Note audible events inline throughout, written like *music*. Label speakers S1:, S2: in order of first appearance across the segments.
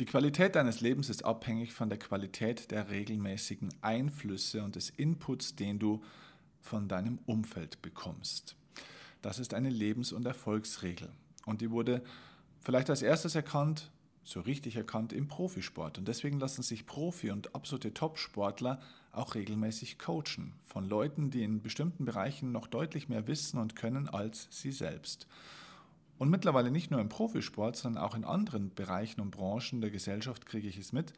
S1: Die Qualität deines Lebens ist abhängig von der Qualität der regelmäßigen Einflüsse und des Inputs, den du von deinem Umfeld bekommst. Das ist eine Lebens- und Erfolgsregel. Und die wurde vielleicht als erstes erkannt, so richtig erkannt, im Profisport. Und deswegen lassen sich Profi- und absolute Top-Sportler auch regelmäßig coachen von Leuten, die in bestimmten Bereichen noch deutlich mehr wissen und können als sie selbst. Und mittlerweile nicht nur im Profisport, sondern auch in anderen Bereichen und Branchen der Gesellschaft kriege ich es mit,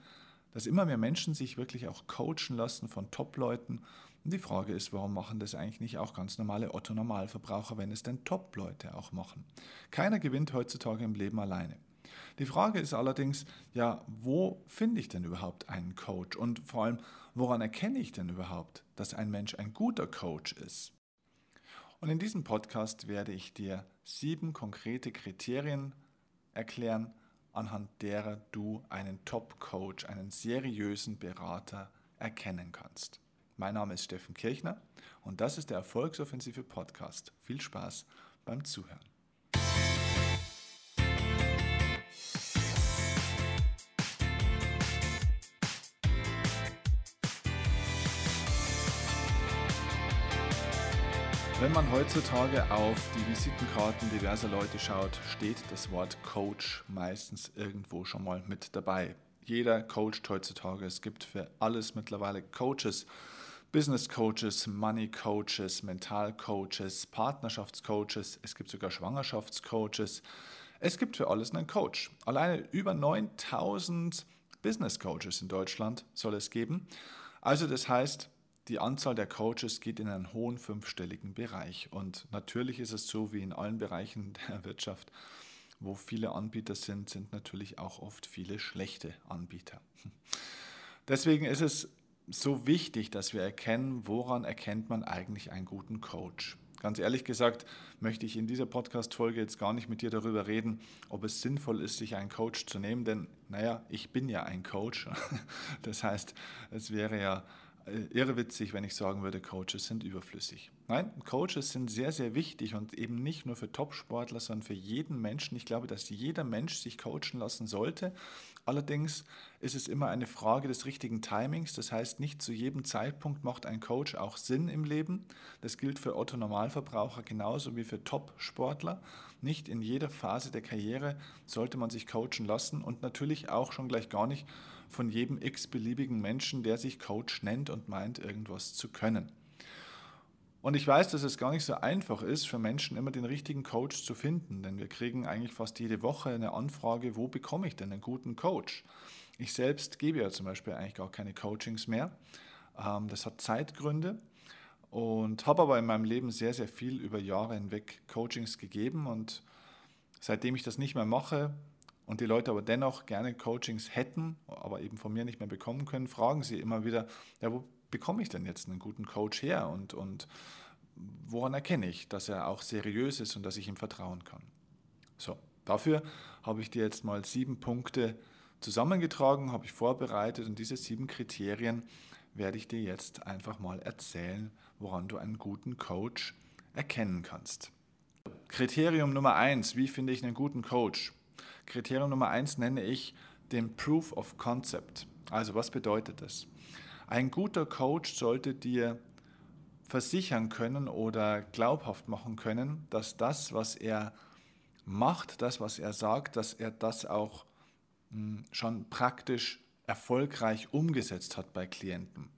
S1: dass immer mehr Menschen sich wirklich auch coachen lassen von Top-Leuten. Und die Frage ist, warum machen das eigentlich nicht auch ganz normale Otto-Normalverbraucher, wenn es denn Top-Leute auch machen? Keiner gewinnt heutzutage im Leben alleine. Die Frage ist allerdings, ja, wo finde ich denn überhaupt einen Coach? Und vor allem, woran erkenne ich denn überhaupt, dass ein Mensch ein guter Coach ist? Und in diesem Podcast werde ich dir sieben konkrete Kriterien erklären, anhand derer du einen Top-Coach, einen seriösen Berater erkennen kannst. Mein Name ist Steffen Kirchner und das ist der Erfolgsoffensive Podcast. Viel Spaß beim Zuhören. Wenn man heutzutage auf die Visitenkarten diverser Leute schaut, steht das Wort Coach meistens irgendwo schon mal mit dabei. Jeder coacht heutzutage. Es gibt für alles mittlerweile Coaches. Business Coaches, Money Coaches, Mental Coaches, Partnerschaftscoaches, es gibt sogar Schwangerschaftscoaches. Es gibt für alles einen Coach. Alleine über 9000 Business Coaches in Deutschland soll es geben. Also das heißt, die Anzahl der Coaches geht in einen hohen fünfstelligen Bereich. Und natürlich ist es so wie in allen Bereichen *laughs* der Wirtschaft, wo viele Anbieter sind, sind natürlich auch oft viele schlechte Anbieter. *laughs* Deswegen ist es so wichtig, dass wir erkennen, woran erkennt man eigentlich einen guten Coach. Ganz ehrlich gesagt möchte ich in dieser Podcast-Folge jetzt gar nicht mit dir darüber reden, ob es sinnvoll ist, sich einen Coach zu nehmen, denn, naja, ich bin ja ein Coach. *laughs* Das heißt, es wäre ja irrewitzig, wenn ich sagen würde, Coaches sind überflüssig. Nein, Coaches sind sehr, sehr wichtig und eben nicht nur für Top-Sportler, sondern für jeden Menschen. Ich glaube, dass jeder Mensch sich coachen lassen sollte. Allerdings ist es immer eine Frage des richtigen Timings. Das heißt, nicht zu jedem Zeitpunkt macht ein Coach auch Sinn im Leben. Das gilt für Otto Normalverbraucher genauso wie für Top-Sportler. Nicht in jeder Phase der Karriere sollte man sich coachen lassen und natürlich auch schon gleich gar nicht von jedem x-beliebigen Menschen, der sich Coach nennt und meint, irgendwas zu können. Und ich weiß, dass es gar nicht so einfach ist, für Menschen immer den richtigen Coach zu finden, denn wir kriegen eigentlich fast jede Woche eine Anfrage, wo bekomme ich denn einen guten Coach? Ich selbst gebe ja zum Beispiel eigentlich gar keine Coachings mehr. Ähm, das hat Zeitgründe und habe aber in meinem Leben sehr, sehr viel über Jahre hinweg Coachings gegeben und seitdem ich das nicht mehr mache und die Leute aber dennoch gerne Coachings hätten, aber eben von mir nicht mehr bekommen können, fragen sie immer wieder, ja, wo bekomme ich denn jetzt einen guten Coach her und, und woran erkenne ich, dass er auch seriös ist und dass ich ihm vertrauen kann? So, dafür habe ich dir jetzt mal sieben Punkte zusammengetragen, habe ich vorbereitet und diese sieben Kriterien werde ich dir jetzt einfach mal erzählen, woran du einen guten Coach erkennen kannst. Kriterium Nummer eins, wie finde ich einen guten Coach? Kriterium Nummer eins nenne ich den Proof of Concept. Also was bedeutet das? Ein guter Coach sollte dir versichern können oder glaubhaft machen können, dass das, was er macht, das, was er sagt, dass er das auch hm, schon praktisch erfolgreich umgesetzt hat bei Klienten.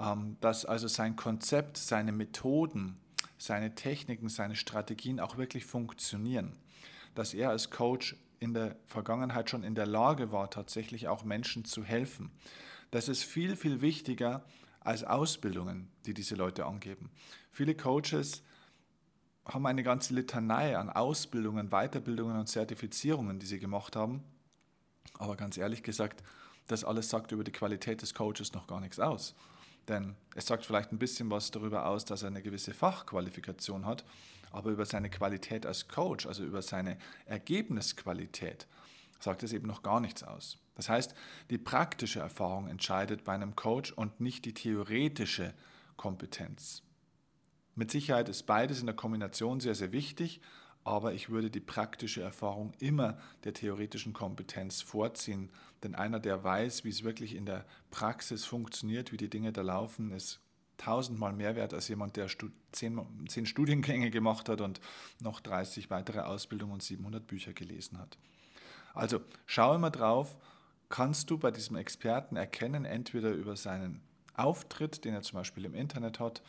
S1: Ähm, dass also sein Konzept, seine Methoden, seine Techniken, seine Strategien auch wirklich funktionieren. Dass er als Coach in der Vergangenheit schon in der Lage war, tatsächlich auch Menschen zu helfen. Das ist viel, viel wichtiger als Ausbildungen, die diese Leute angeben. Viele Coaches haben eine ganze Litanei an Ausbildungen, Weiterbildungen und Zertifizierungen, die sie gemacht haben. Aber ganz ehrlich gesagt, das alles sagt über die Qualität des Coaches noch gar nichts aus. Denn es sagt vielleicht ein bisschen was darüber aus, dass er eine gewisse Fachqualifikation hat, aber über seine Qualität als Coach, also über seine Ergebnisqualität, sagt es eben noch gar nichts aus. Das heißt, die praktische Erfahrung entscheidet bei einem Coach und nicht die theoretische Kompetenz. Mit Sicherheit ist beides in der Kombination sehr, sehr wichtig, aber ich würde die praktische Erfahrung immer der theoretischen Kompetenz vorziehen. Denn einer, der weiß, wie es wirklich in der Praxis funktioniert, wie die Dinge da laufen, ist tausendmal mehr wert als jemand, der zehn, Studiengänge gemacht hat und noch 30 weitere Ausbildungen und 700 Bücher gelesen hat. Also schau immer drauf, kannst du bei diesem Experten erkennen, entweder über seinen Auftritt, den er zum Beispiel im Internet hat,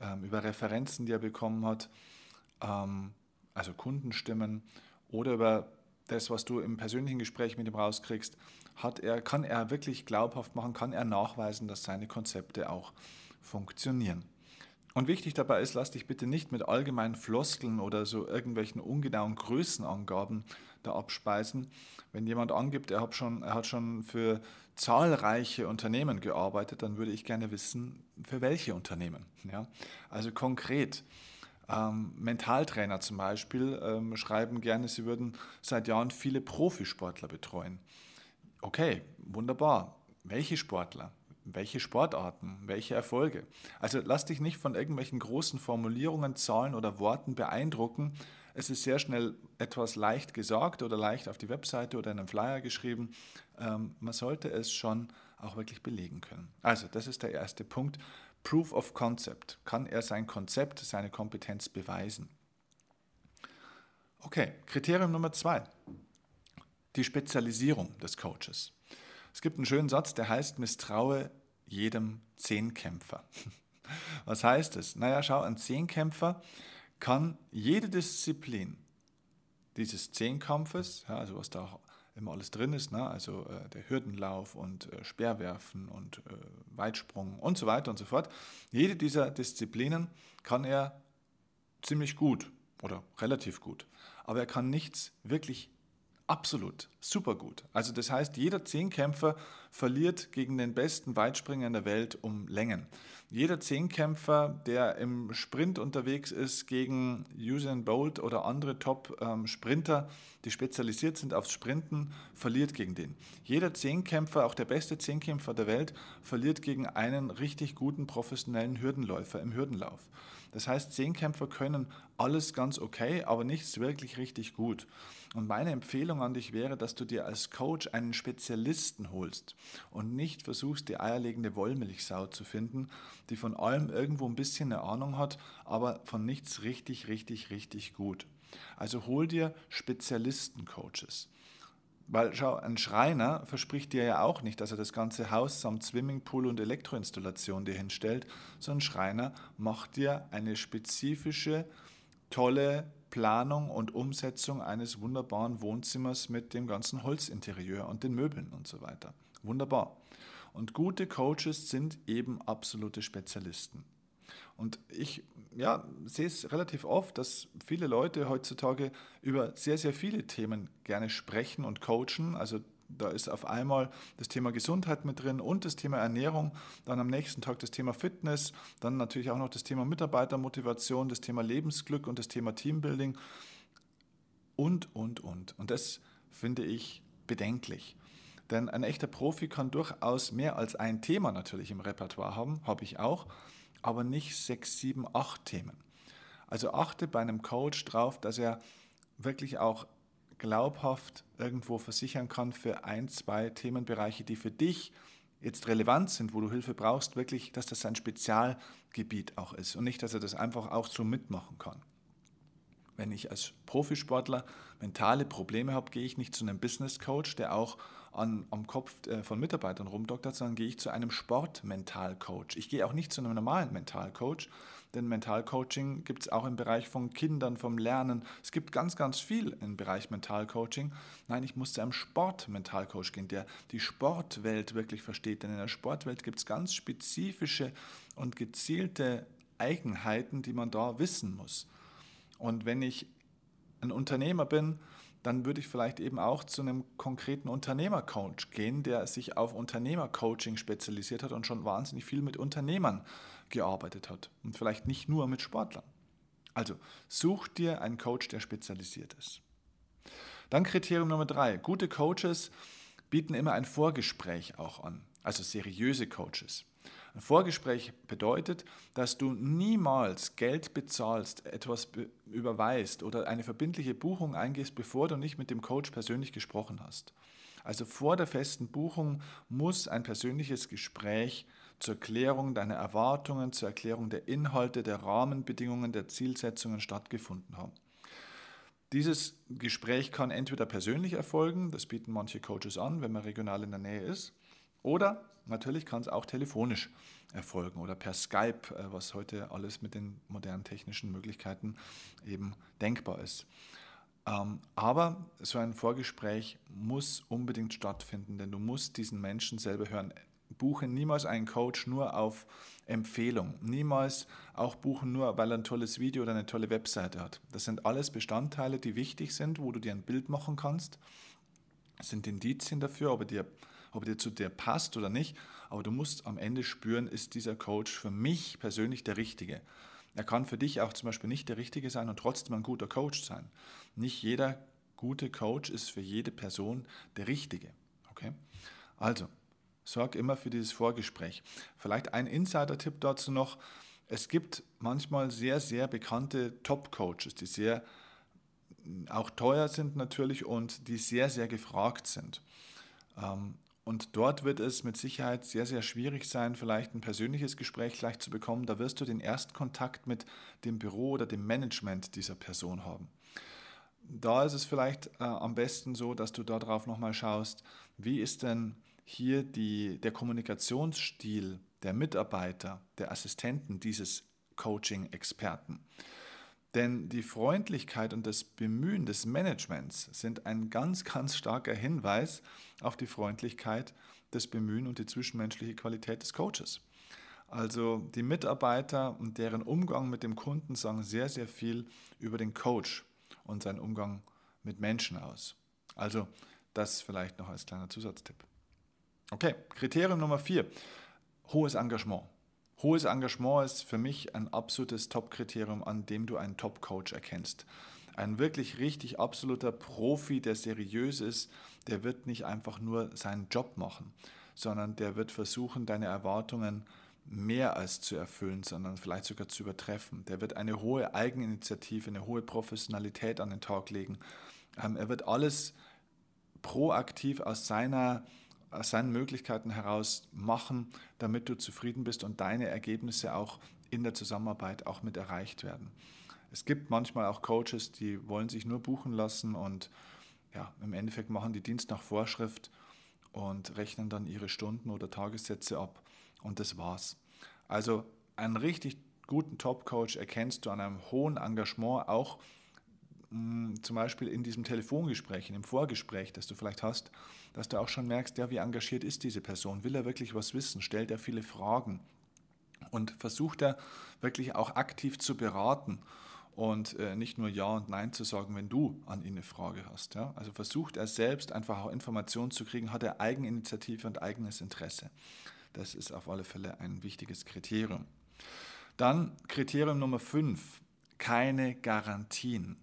S1: ähm, über Referenzen, die er bekommen hat, ähm, also Kundenstimmen oder über das, was du im persönlichen Gespräch mit ihm rauskriegst, hat er, kann er wirklich glaubhaft machen, kann er nachweisen, dass seine Konzepte auch funktionieren. Und wichtig dabei ist, lass dich bitte nicht mit allgemeinen Floskeln oder so irgendwelchen ungenauen Größenangaben da abspeisen. Wenn jemand angibt, er hat schon, er hat schon für zahlreiche Unternehmen gearbeitet, dann würde ich gerne wissen, für welche Unternehmen. Ja? Also konkret. Ähm, Mentaltrainer zum Beispiel ähm, schreiben gerne, sie würden seit Jahren viele Profisportler betreuen. Okay, wunderbar. Welche Sportler? Welche Sportarten? Welche Erfolge? Also lass dich nicht von irgendwelchen großen Formulierungen, Zahlen oder Worten beeindrucken. Es ist sehr schnell etwas leicht gesagt oder leicht auf die Webseite oder in einem Flyer geschrieben. Ähm, man sollte es schon auch wirklich belegen können. Also, das ist der erste Punkt. Proof of Concept. Kann er sein Konzept, seine Kompetenz beweisen? Okay, Kriterium Nummer zwei. Die Spezialisierung des Coaches. Es gibt einen schönen Satz, der heißt, misstraue jedem Zehnkämpfer. *laughs* Was heißt es? Naja, schau, ein Zehnkämpfer kann jede Disziplin dieses Zehnkampfes, ja, also was da immer alles drin ist, ne? also äh, der Hürdenlauf und äh, Speerwerfen und äh, Weitsprung und so weiter und so fort, jede dieser Disziplinen kann er ziemlich gut oder relativ gut, aber er kann nichts wirklich absolut super gut. Also das heißt, jeder Zehnkämpfer verliert gegen den besten Weitspringer in der Welt um Längen. Jeder Zehnkämpfer, der im Sprint unterwegs ist gegen Usain Bolt oder andere Top-Sprinter, die spezialisiert sind aufs Sprinten, verliert gegen den. Jeder Zehnkämpfer, auch der beste Zehnkämpfer der Welt, verliert gegen einen richtig guten professionellen Hürdenläufer im Hürdenlauf. Das heißt, Zehnkämpfer können alles ganz okay, aber nichts wirklich richtig gut. Und meine Empfehlung an dich wäre, dass du dir als Coach einen Spezialisten holst und nicht versuchst, die eierlegende Wollmilchsau zu finden, die von allem irgendwo ein bisschen eine Ahnung hat, aber von nichts richtig, richtig, richtig gut. Also hol dir Spezialisten-Coaches. Weil schau, ein Schreiner verspricht dir ja auch nicht, dass er das ganze Haus samt Swimmingpool und Elektroinstallation dir hinstellt, sondern ein Schreiner macht dir eine spezifische, tolle Planung und Umsetzung eines wunderbaren Wohnzimmers mit dem ganzen Holzinterieur und den Möbeln und so weiter. Wunderbar. Und gute Coaches sind eben absolute Spezialisten. Und ich ja, sehe es relativ oft, dass viele Leute heutzutage über sehr, sehr viele Themen gerne sprechen und coachen. Also da ist auf einmal das Thema Gesundheit mit drin und das Thema Ernährung, dann am nächsten Tag das Thema Fitness, dann natürlich auch noch das Thema Mitarbeitermotivation, das Thema Lebensglück und das Thema Teambuilding und, und, und. Und das finde ich bedenklich. Denn ein echter Profi kann durchaus mehr als ein Thema natürlich im Repertoire haben, habe ich auch aber nicht sechs, sieben, acht Themen. Also achte bei einem Coach drauf, dass er wirklich auch glaubhaft irgendwo versichern kann für ein, zwei Themenbereiche, die für dich jetzt relevant sind, wo du Hilfe brauchst, wirklich, dass das sein Spezialgebiet auch ist und nicht, dass er das einfach auch so mitmachen kann. Wenn ich als Profisportler mentale Probleme habe, gehe ich nicht zu einem Business Coach, der auch an, am Kopf äh, von Mitarbeitern rumdoktert, sondern gehe ich zu einem Sportmentalcoach. Ich gehe auch nicht zu einem normalen Mentalcoach, denn Mentalcoaching gibt es auch im Bereich von Kindern, vom Lernen. Es gibt ganz, ganz viel im Bereich Mentalcoaching. Nein, ich muss zu einem Sportmentalcoach gehen, der die Sportwelt wirklich versteht. Denn in der Sportwelt gibt es ganz spezifische und gezielte Eigenheiten, die man da wissen muss. Und wenn ich ein Unternehmer bin, dann würde ich vielleicht eben auch zu einem konkreten Unternehmercoach gehen, der sich auf Unternehmercoaching spezialisiert hat und schon wahnsinnig viel mit Unternehmern gearbeitet hat und vielleicht nicht nur mit Sportlern. Also such dir einen Coach, der spezialisiert ist. Dann Kriterium Nummer drei. Gute Coaches bieten immer ein Vorgespräch auch an, also seriöse Coaches. Ein Vorgespräch bedeutet, dass du niemals Geld bezahlst, etwas überweist oder eine verbindliche Buchung eingehst, bevor du nicht mit dem Coach persönlich gesprochen hast. Also vor der festen Buchung muss ein persönliches Gespräch zur Klärung deiner Erwartungen, zur Erklärung der Inhalte, der Rahmenbedingungen, der Zielsetzungen stattgefunden haben. Dieses Gespräch kann entweder persönlich erfolgen, das bieten manche Coaches an, wenn man regional in der Nähe ist, oder natürlich kann es auch telefonisch erfolgen oder per Skype, äh, was heute alles mit den modernen technischen Möglichkeiten eben denkbar ist. Ähm, aber so ein Vorgespräch muss unbedingt stattfinden, denn du musst diesen Menschen selber hören. Buche niemals einen Coach nur auf Empfehlung. Niemals auch buchen nur, weil er ein tolles Video oder eine tolle Webseite hat. Das sind alles Bestandteile, die wichtig sind, wo du dir ein Bild machen kannst. Das sind Indizien dafür, ob er, dir, ob er dir zu dir passt oder nicht. Aber du musst am Ende spüren, ist dieser Coach für mich persönlich der Richtige. Er kann für dich auch zum Beispiel nicht der Richtige sein und trotzdem ein guter Coach sein. Nicht jeder gute Coach ist für jede Person der Richtige. Okay? Also, sorg immer für dieses Vorgespräch. Vielleicht ein Insider-Tipp dazu noch. Es gibt manchmal sehr, sehr bekannte Top-Coaches, die sehr auch teuer sind natürlich und die sehr, sehr gefragt sind. Und dort wird es mit Sicherheit sehr, sehr schwierig sein, vielleicht ein persönliches Gespräch gleich zu bekommen. Da wirst du den ersten Kontakt mit dem Büro oder dem Management dieser Person haben. Da ist es vielleicht äh, am besten so, dass du darauf nochmal schaust, wie ist denn hier die, der Kommunikationsstil der Mitarbeiter, der Assistenten dieses Coaching-Experten. Denn die Freundlichkeit und das Bemühen des Managements sind ein ganz, ganz starker Hinweis auf die Freundlichkeit, das Bemühen und die zwischenmenschliche Qualität des Coaches. Also die Mitarbeiter und deren Umgang mit dem Kunden sagen sehr, sehr viel über den Coach und seinen Umgang mit Menschen aus. Also das vielleicht noch als kleiner Zusatztipp. Okay, Kriterium Nummer vier, hohes Engagement. Hohes Engagement ist für mich ein absolutes Top-Kriterium, an dem du einen Top-Coach erkennst. Ein wirklich richtig absoluter Profi, der seriös ist, der wird nicht einfach nur seinen Job machen, sondern der wird versuchen, deine Erwartungen mehr als zu erfüllen, sondern vielleicht sogar zu übertreffen. Der wird eine hohe Eigeninitiative, eine hohe Professionalität an den Tag legen. Ähm, er wird alles proaktiv aus seiner aus seinen Möglichkeiten heraus machen, damit du zufrieden bist und deine Ergebnisse auch in der Zusammenarbeit auch mit erreicht werden. Es gibt manchmal auch Coaches, die wollen sich nur buchen lassen und ja, im Endeffekt machen die Dienst nach Vorschrift und rechnen dann ihre Stunden oder Tagessätze ab und das war's. Also einen richtig guten Top-Coach erkennst du an einem hohen Engagement, auch zum Beispiel in diesem Telefongespräch, in dem Vorgespräch, das du vielleicht hast, dass du auch schon merkst, ja, wie engagiert ist diese Person? Will er wirklich was wissen? Stellt er viele Fragen? Und versucht er wirklich auch aktiv zu beraten und äh, nicht nur Ja und Nein zu sagen, wenn du an ihn eine Frage hast. Ja? Also versucht er selbst einfach auch Informationen zu kriegen, hat er Eigeninitiative und eigenes Interesse. Das ist auf alle Fälle ein wichtiges Kriterium. Dann Kriterium Nummer 5, keine Garantien.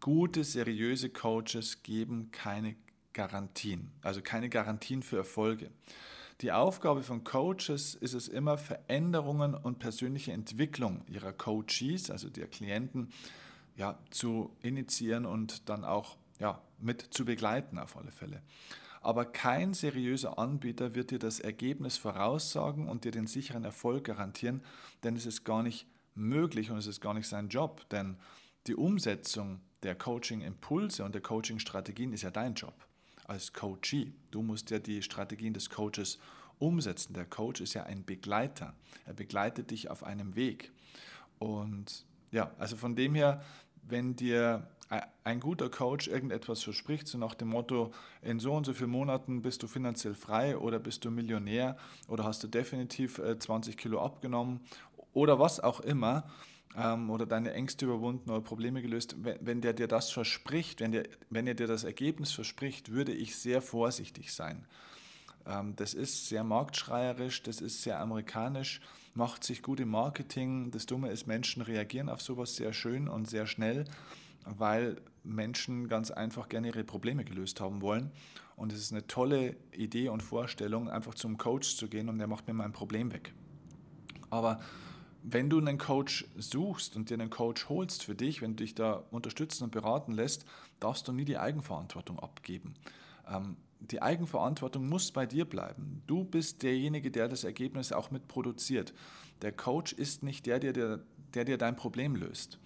S1: Gute, seriöse Coaches geben keine Garantien, also keine Garantien für Erfolge. Die Aufgabe von Coaches ist es immer, Veränderungen und persönliche Entwicklung ihrer Coaches, also der Klienten, ja, zu initiieren und dann auch ja, mit zu begleiten auf alle Fälle. Aber kein seriöser Anbieter wird dir das Ergebnis voraussagen und dir den sicheren Erfolg garantieren, denn es ist gar nicht möglich und es ist gar nicht sein Job, denn die Umsetzung der Coaching-Impulse und der Coaching-Strategien ist ja dein Job als Coachee. Du musst ja die Strategien des Coaches umsetzen. Der Coach ist ja ein Begleiter. Er begleitet dich auf einem Weg. Und ja, also von dem her, wenn dir ein guter Coach irgendetwas verspricht, so nach dem Motto, in so und so vielen Monaten bist du finanziell frei oder bist du Millionär oder hast du definitiv 20 äh, Kilo abgenommen oder was auch immer, ähm, oder deine Ängste überwunden oder Probleme gelöst, wenn, wenn der dir das verspricht, wenn, der, wenn er dir das Ergebnis verspricht, würde ich sehr vorsichtig sein. Ähm, das ist sehr marktschreierisch, das ist sehr amerikanisch, macht sich gut im Marketing. Das Dumme ist, Menschen reagieren auf sowas sehr schön und sehr schnell, weil Menschen ganz einfach gerne ihre Probleme gelöst haben wollen. Und es ist eine tolle Idee und Vorstellung, einfach zum Coach zu gehen und der macht mir mein Problem weg. Aber wenn du einen Coach suchst und dir einen Coach holst für dich, wenn du dich da unterstützen und beraten lässt, darfst du nie die Eigenverantwortung abgeben. Ähm, die Eigenverantwortung muss bei dir bleiben. Du bist derjenige, der das Ergebnis auch mit produziert. Der Coach ist nicht der, der, der, der dir dein Problem löst.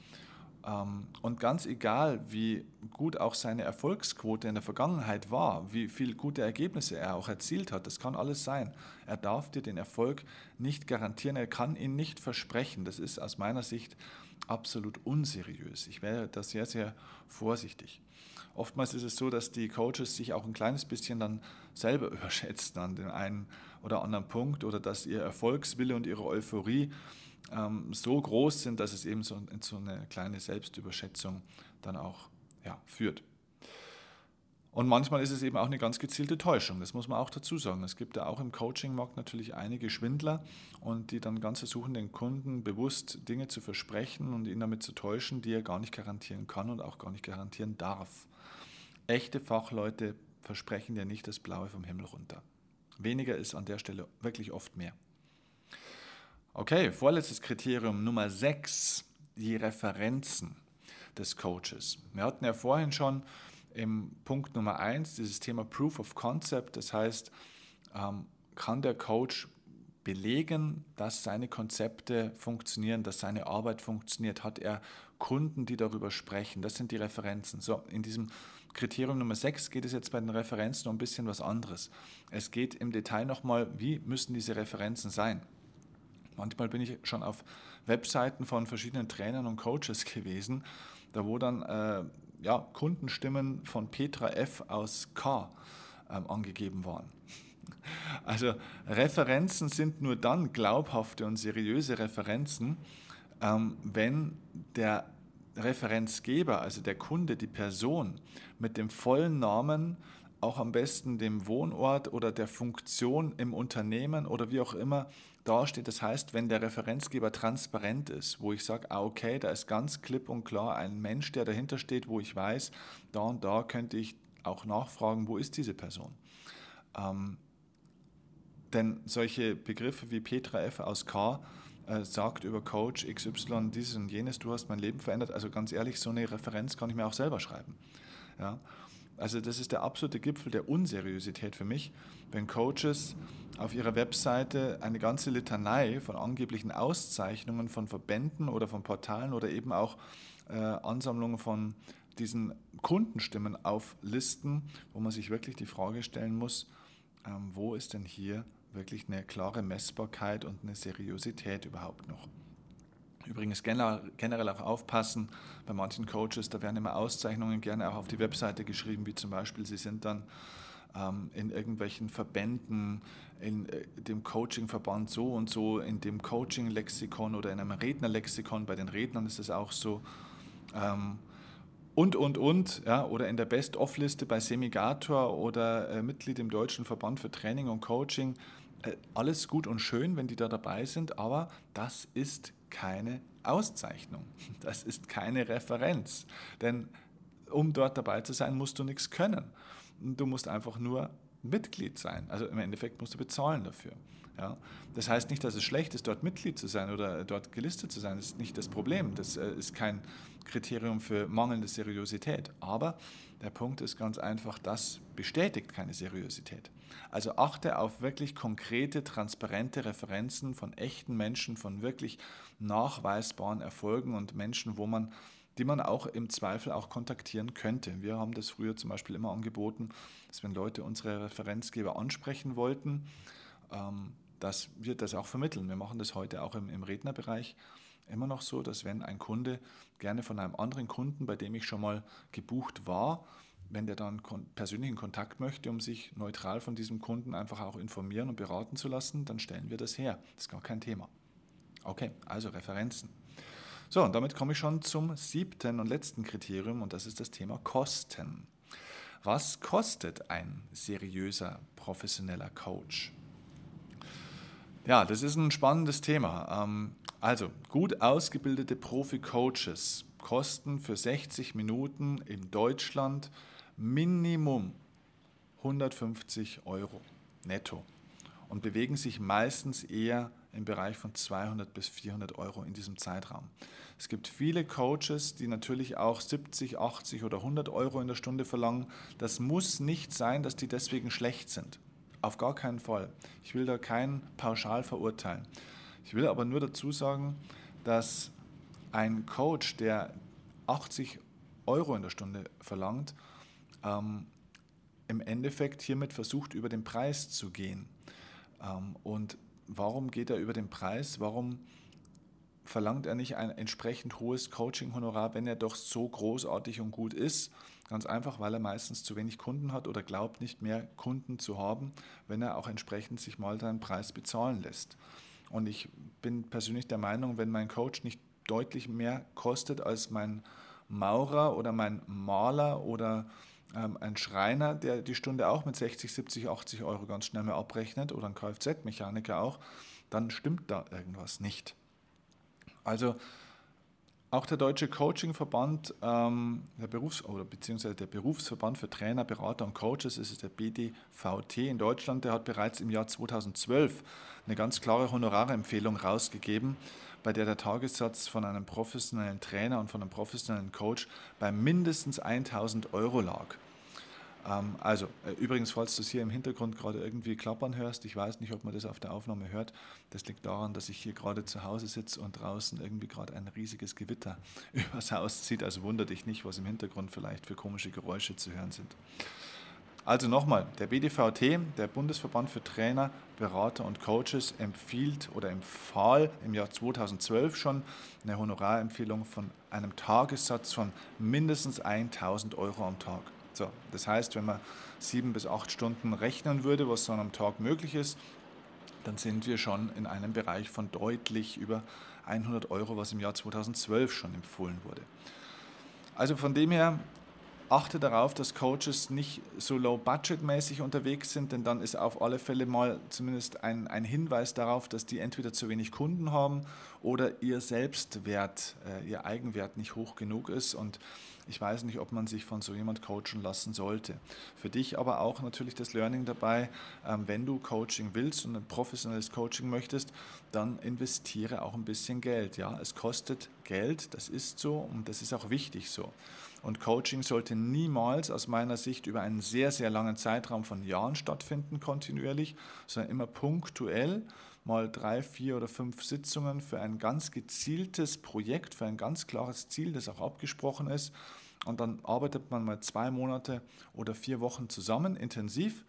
S1: Ähm, und ganz egal, wie gut auch seine Erfolgsquote in der Vergangenheit war, wie viele gute Ergebnisse er auch erzielt hat, das kann alles sein. Er darf dir den Erfolg nicht garantieren, er kann ihn nicht versprechen. Das ist aus meiner Sicht absolut unseriös. Ich wäre da sehr, sehr vorsichtig. Oftmals ist es so, dass die Coaches sich auch ein kleines bisschen dann selber *laughs* überschätzen an den einen oder anderen Punkt oder dass ihr Erfolgswille und ihre Euphorie ähm, so groß sind, dass es eben so in so eine kleine Selbstüberschätzung dann auch ja, führt. Und manchmal ist es eben auch eine ganz gezielte Täuschung, das muss man auch dazu sagen. Es gibt ja auch im Coaching-Markt natürlich einige Schwindler und die dann ganz versuchen, den Kunden bewusst Dinge zu versprechen und ihn damit zu täuschen, die er gar nicht garantieren kann und auch gar nicht garantieren darf. Echte Fachleute versprechen dir nicht das Blaue vom Himmel runter. Weniger ist an der Stelle wirklich oft mehr. Okay, vorletztes Kriterium Nummer 6, die Referenzen des Coaches. Wir hatten ja vorhin schon im Punkt Nummer 1 dieses Thema Proof of Concept, das heißt, ähm, kann der Coach belegen, dass seine Konzepte funktionieren, dass seine Arbeit funktioniert? Hat er Kunden, die darüber sprechen? Das sind die Referenzen. So, in diesem Kriterium Nummer 6 geht es jetzt bei den Referenzen um ein bisschen was anderes. Es geht im Detail nochmal, wie müssen diese Referenzen sein? Manchmal bin ich schon auf Webseiten von verschiedenen Trainern und Coaches gewesen, da wo dann äh, ja, Kundenstimmen von Petra F. aus K. Ähm, angegeben waren. *laughs* Also Referenzen sind nur dann glaubhafte und seriöse Referenzen, ähm, wenn der Referenzgeber, also der Kunde, die Person mit dem vollen Namen, auch am besten dem Wohnort oder der Funktion im Unternehmen oder wie auch immer dasteht. Das heißt, wenn der Referenzgeber transparent ist, wo ich sage, ah, okay, da ist ganz klipp und klar ein Mensch, der dahinter steht, wo ich weiß, da und da könnte ich auch nachfragen, wo ist diese Person. Ähm, denn solche Begriffe wie Petra F. aus K. Äh, sagt über Coach XY dieses und jenes, du hast mein Leben verändert. Also ganz ehrlich, so eine Referenz kann ich mir auch selber schreiben. Ja? Also das ist der absolute Gipfel der Unseriosität für mich, wenn Coaches auf ihrer Webseite eine ganze Litanei von angeblichen Auszeichnungen von Verbänden oder von Portalen oder eben auch äh, Ansammlungen von diesen Kundenstimmen auflisten, wo man sich wirklich die Frage stellen muss, ähm, wo ist denn hier wirklich eine klare Messbarkeit und eine Seriosität überhaupt noch? Übrigens generell auch aufpassen, bei manchen Coaches, da werden immer Auszeichnungen gerne auch auf die Webseite geschrieben, wie zum Beispiel, sie sind dann ähm, in irgendwelchen Verbänden, in äh, dem Coaching-Verband so und so, in dem Coaching-Lexikon oder in einem Rednerlexikon, bei den Rednern ist es auch so. Ähm, und, und, und, ja, oder in der Best-of-Liste bei Semigator oder äh, Mitglied im Deutschen Verband für Training und Coaching. Äh, alles gut und schön, wenn die da dabei sind, aber das ist keine Auszeichnung. *laughs* Das ist keine Referenz. Denn um dort dabei zu sein, musst du nichts können. Du musst einfach nur Mitglied sein. Also im Endeffekt musst du bezahlen dafür. Ja? Das heißt nicht, dass es schlecht ist, dort Mitglied zu sein oder dort gelistet zu sein. Das ist nicht das Problem. Das äh, ist kein Kriterium für mangelnde Seriosität. Aber der Punkt ist ganz einfach, das bestätigt keine Seriosität. Also achte auf wirklich konkrete, transparente Referenzen von echten Menschen, von wirklich nachweisbaren Erfolgen und Menschen, wo man die man auch im Zweifel auch kontaktieren könnte. Wir haben das früher zum Beispiel immer angeboten, dass wenn Leute unsere Referenzgeber ansprechen wollten, ähm, dass wir das auch vermitteln. Wir machen das heute auch im, im Rednerbereich immer noch so, dass wenn ein Kunde gerne von einem anderen Kunden, bei dem ich schon mal gebucht war, wenn der dann persönlichen Kontakt möchte, um sich neutral von diesem Kunden einfach auch informieren und beraten zu lassen, dann stellen wir das her. Das ist gar kein Thema. Okay, also Referenzen. So, und damit komme ich schon zum siebten und letzten Kriterium und das ist das Thema Kosten. Was kostet ein seriöser, professioneller Coach? Ja, das ist ein spannendes Thema. Ähm, also, gut ausgebildete Profi-Coaches kosten für 60 Minuten in Deutschland Minimum 150 Euro netto und bewegen sich meistens eher im Bereich von 200 bis 400 Euro in diesem Zeitraum. Es gibt viele Coaches, die natürlich auch 70, 80 oder 100 Euro in der Stunde verlangen. Das muss nicht sein, dass die deswegen schlecht sind. Auf gar keinen Fall. Ich will da keinen pauschal verurteilen. Ich will aber nur dazu sagen, dass ein Coach, der 80 Euro in der Stunde verlangt, ähm, im Endeffekt hiermit versucht, über den Preis zu gehen. Ähm, und warum geht er über den Preis? Warum verlangt er nicht ein entsprechend hohes Coaching-Honorar, wenn er doch so großartig und gut ist? Ganz einfach, weil er meistens zu wenig Kunden hat oder glaubt nicht mehr Kunden zu haben, wenn er auch entsprechend sich mal seinen Preis bezahlen lässt. Und ich bin persönlich der Meinung, wenn mein Coach nicht deutlich mehr kostet als mein Maurer oder mein Maler oder ähm, ein Schreiner, der die Stunde auch mit 60, 70, 80 Euro ganz schnell mehr abrechnet oder ein Kfz-Mechaniker auch, dann stimmt da irgendwas nicht. Also auch der Deutsche Coaching-Verband, ähm, der Berufs- oder beziehungsweise der Berufsverband für Trainer, Berater und Coaches, ist der BDVT in Deutschland, der hat bereits im Jahr 2012 eine ganz klare Honorarempfehlung rausgegeben, bei der der Tagessatz von einem professionellen Trainer und von einem professionellen Coach bei mindestens 1000 Euro lag. Ähm, also, äh, übrigens, falls du es hier im Hintergrund gerade irgendwie klappern hörst, ich weiß nicht, ob man das auf der Aufnahme hört. Das liegt daran, dass ich hier gerade zu Hause sitze und draußen irgendwie gerade ein riesiges Gewitter *laughs* übers Haus zieht. Also wundert dich nicht, was im Hintergrund vielleicht für komische Geräusche zu hören sind. Also nochmal, der BDVT, der Bundesverband für Trainer, Berater und Coaches, empfiehlt oder empfahl im Jahr 2012 schon eine Honorarempfehlung von einem Tagessatz von mindestens 1000 Euro am Tag. So, das heißt, wenn man sieben bis acht Stunden rechnen würde, was dann am Tag möglich ist, dann sind wir schon in einem Bereich von deutlich über 100 Euro, was im Jahr 2012 schon empfohlen wurde. Also von dem her achte darauf, dass Coaches nicht so low-budget-mäßig unterwegs sind, denn dann ist auf alle Fälle mal zumindest ein, ein Hinweis darauf, dass die entweder zu wenig Kunden haben oder ihr Selbstwert, äh, ihr Eigenwert nicht hoch genug ist und ich weiß nicht, ob man sich von so jemand coachen lassen sollte. Für dich aber auch natürlich das Learning dabei, ähm, wenn du Coaching willst und ein professionelles Coaching möchtest, dann investiere auch ein bisschen Geld. Ja, es kostet Geld, das ist so und das ist auch wichtig so. Und Coaching sollte niemals aus meiner Sicht über einen sehr, sehr langen Zeitraum von Jahren stattfinden, kontinuierlich, sondern immer punktuell, mal drei, vier oder fünf Sitzungen für ein ganz gezieltes Projekt, für ein ganz klares Ziel, das auch abgesprochen ist. Und dann arbeitet man mal zwei Monate oder vier Wochen zusammen, intensiv,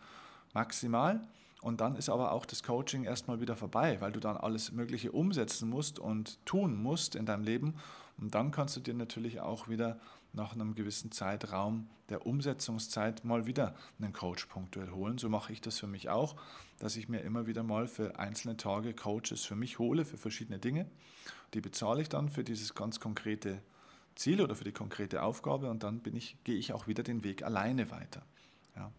S1: maximal. Und dann ist aber auch das Coaching erstmal wieder vorbei, weil du dann alles Mögliche umsetzen musst und tun musst in deinem Leben. Und dann kannst du dir natürlich auch wieder nach einem gewissen Zeitraum der Umsetzungszeit mal wieder einen Coach punktuell holen. So mache ich das für mich auch, dass ich mir immer wieder mal für einzelne Tage Coaches für mich hole, für verschiedene Dinge. Die bezahle ich dann für dieses ganz konkrete Ziel oder für die konkrete Aufgabe und dann bin ich, gehe ich auch wieder den Weg alleine weiter. Ja.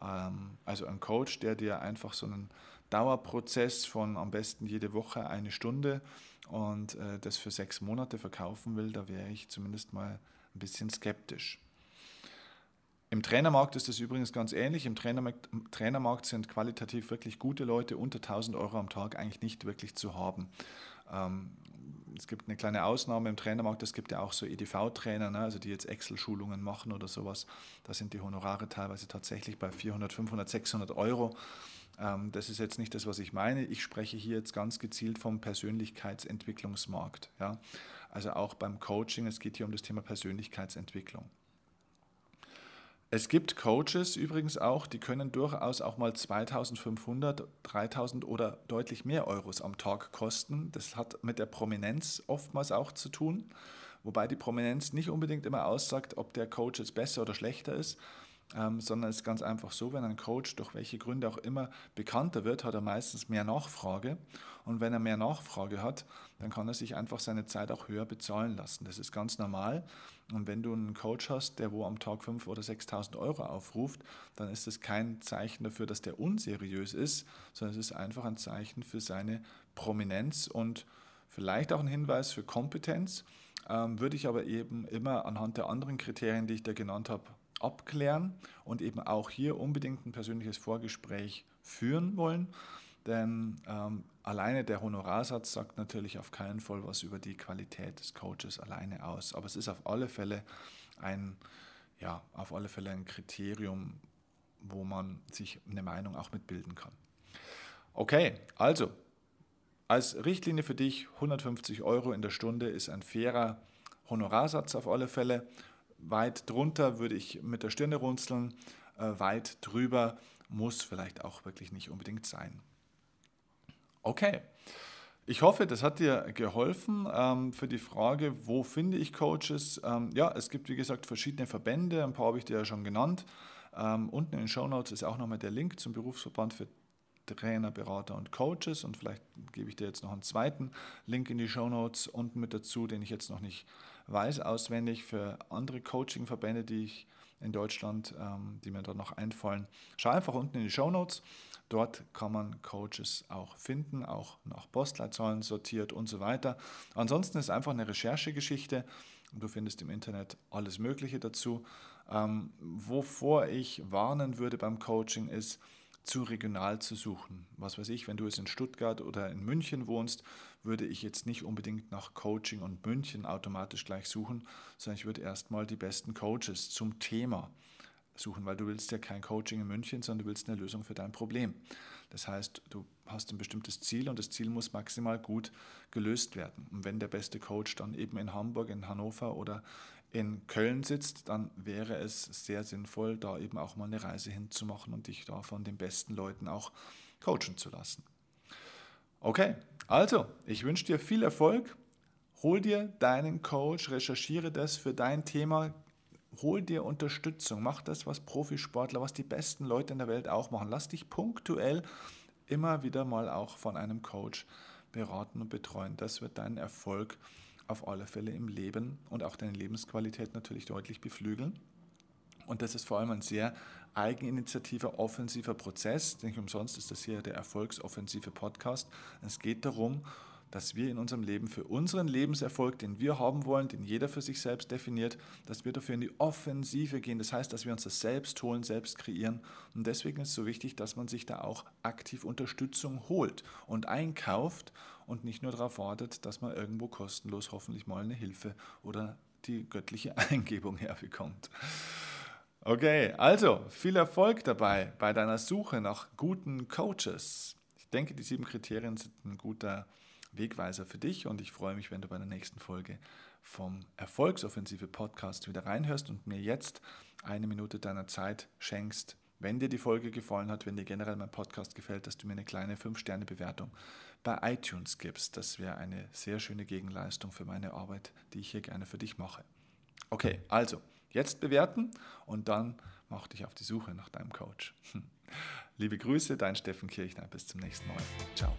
S1: Ähm, also ein Coach, der dir einfach so einen Dauerprozess von am besten jede Woche eine Stunde und äh, das für sechs Monate verkaufen will, da wäre ich zumindest mal ein bisschen skeptisch. Im Trainermarkt ist es übrigens ganz ähnlich. Im Trainermarkt, sind qualitativ wirklich gute Leute unter 1000 Euro am Tag eigentlich nicht wirklich zu haben. Ähm, es gibt eine kleine Ausnahme im Trainermarkt, es gibt ja auch so EDV-Trainer, ne, also die jetzt Excel-Schulungen machen oder sowas. Da sind die Honorare teilweise tatsächlich bei 400, 500, 600 Euro. Ähm, das ist jetzt nicht das, was ich meine. Ich spreche hier jetzt ganz gezielt vom Persönlichkeitsentwicklungsmarkt. Also auch beim Coaching, es geht hier um das Thema Persönlichkeitsentwicklung. Es gibt Coaches übrigens auch, die können durchaus auch mal 2500, 3000 oder deutlich mehr Euros am Tag kosten. Das hat mit der Prominenz oftmals auch zu tun, wobei die Prominenz nicht unbedingt immer aussagt, ob der Coach jetzt besser oder schlechter ist, ähm, sondern es ist ganz einfach so, wenn ein Coach durch welche Gründe auch immer bekannter wird, hat er meistens mehr Nachfrage. Und wenn er mehr Nachfrage hat, dann kann er sich einfach seine Zeit auch höher bezahlen lassen. Das ist ganz normal. Und wenn du einen Coach hast, der wo am Tag 5.000 oder 6.000 Euro aufruft, dann ist das kein Zeichen dafür, dass der unseriös ist, sondern es ist einfach ein Zeichen für seine Prominenz und vielleicht auch ein Hinweis für Kompetenz. Ähm, würde ich aber eben immer anhand der anderen Kriterien, die ich da genannt habe, abklären und eben auch hier unbedingt ein persönliches Vorgespräch führen wollen. Denn ähm, alleine der Honorarsatz sagt natürlich auf keinen Fall was über die Qualität des Coaches alleine aus. Aber es ist auf alle Fälle ein, ja, auf alle Fälle ein Kriterium, wo man sich eine Meinung auch mitbilden kann. Okay, also als Richtlinie für dich 150 Euro in der Stunde ist ein fairer Honorarsatz auf alle Fälle. Weit drunter würde ich mit der Stirne runzeln, äh, weit drüber muss vielleicht auch wirklich nicht unbedingt sein. Okay. Ich hoffe, das hat dir geholfen ähm, für die Frage, wo finde ich Coaches? Ähm, ja, es gibt wie gesagt verschiedene Verbände, ein paar habe ich dir ja schon genannt. Ähm, unten in den Show Notes ist auch nochmal der Link zum Berufsverband für Trainer, Berater und Coaches und vielleicht gebe ich dir jetzt noch einen zweiten Link in die Show Notes unten mit dazu, den ich jetzt noch nicht weiß auswendig für andere Coaching-Verbände, die ich in Deutschland, ähm, die mir dort noch einfallen. Schau einfach unten in die Show Notes. Dort kann man Coaches auch finden, auch nach Postleitzahlen sortiert und so weiter. Ansonsten ist einfach eine Recherchegeschichte und du findest im Internet alles Mögliche dazu. Ähm, wovor ich warnen würde beim Coaching ist, zu regional zu suchen. Was weiß ich, wenn du jetzt in Stuttgart oder in München wohnst, würde ich jetzt nicht unbedingt nach Coaching und München automatisch gleich suchen, sondern ich würde erstmal die besten Coaches zum Thema suchen, weil du willst ja kein Coaching in München, sondern du willst eine Lösung für dein Problem. Das heißt, du hast ein bestimmtes Ziel und das Ziel muss maximal gut gelöst werden. Und wenn der beste Coach dann eben in Hamburg, in Hannover oder in Köln sitzt, dann wäre es sehr sinnvoll, da eben auch mal eine Reise hinzumachen und dich da von den besten Leuten auch coachen zu lassen. Okay, also, ich wünsche dir viel Erfolg. Hol dir deinen Coach, recherchiere das für dein Thema, hol dir Unterstützung, mach das, was Profisportler, was die besten Leute in der Welt auch machen. Lass dich punktuell immer wieder mal auch von einem Coach beraten und betreuen. Das wird deinen Erfolg auf alle Fälle im Leben und auch deine Lebensqualität natürlich deutlich beflügeln. Und das ist vor allem ein sehr eigeninitiativer, offensiver Prozess. Nicht umsonst ist das hier der erfolgsoffensive Podcast. Es geht darum, dass wir in unserem Leben für unseren Lebenserfolg, den wir haben wollen, den jeder für sich selbst definiert, dass wir dafür in die Offensive gehen. Das heißt, dass wir uns das selbst holen, selbst kreieren. Und deswegen ist es so wichtig, dass man sich da auch aktiv Unterstützung holt und einkauft und nicht nur darauf wartet, dass man irgendwo kostenlos hoffentlich mal eine Hilfe oder die göttliche *laughs* Eingebung herbekommt. Okay, also viel Erfolg dabei bei deiner Suche nach guten Coaches. Ich denke, die sieben Kriterien sind ein guter Wegweiser für dich und ich freue mich, wenn du bei der nächsten Folge vom Erfolgsoffensive Podcast wieder reinhörst und mir jetzt eine Minute deiner Zeit schenkst. Wenn dir die Folge gefallen hat, wenn dir generell mein Podcast gefällt, dass du mir eine kleine 5-Sterne-Bewertung bei iTunes gibst. Das wäre eine sehr schöne Gegenleistung für meine Arbeit, die ich hier gerne für dich mache. Okay, also jetzt bewerten und dann mach dich auf die Suche nach deinem Coach. *laughs* Liebe Grüße, dein Steffen Kirchner. Bis zum nächsten Mal. Ciao.